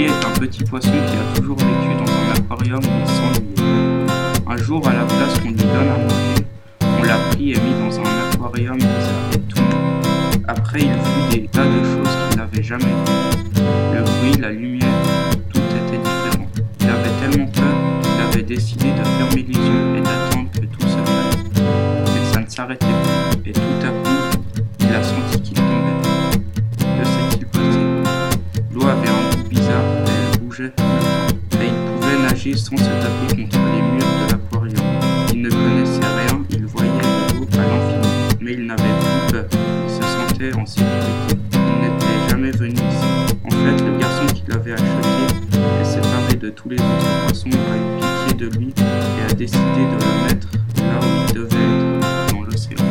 Est un petit poisson qui a toujours vécu dans un aquarium il s'ennuyait. Un jour, à la place qu'on lui donne à manger, on l'a pris et mis dans un aquarium et tout. Après, il vit des tas de choses qu'il n'avait jamais vues. Le bruit, la lumière, tout était différent. Il avait tellement peur qu'il avait décidé de fermer les yeux et d'attendre que tout fasse. Mais ça ne s'arrêtait pas, et tout à et il pouvait nager sans se taper contre les murs de l'aquarium. Il ne connaissait rien, il voyait de l'eau à l'infini, mais il n'avait plus peur. Il se sentait en sécurité. Il n'était jamais venu ici. En fait, le garçon qui l'avait acheté est séparé de tous les autres poissons, a eu pitié de lui et a décidé de le mettre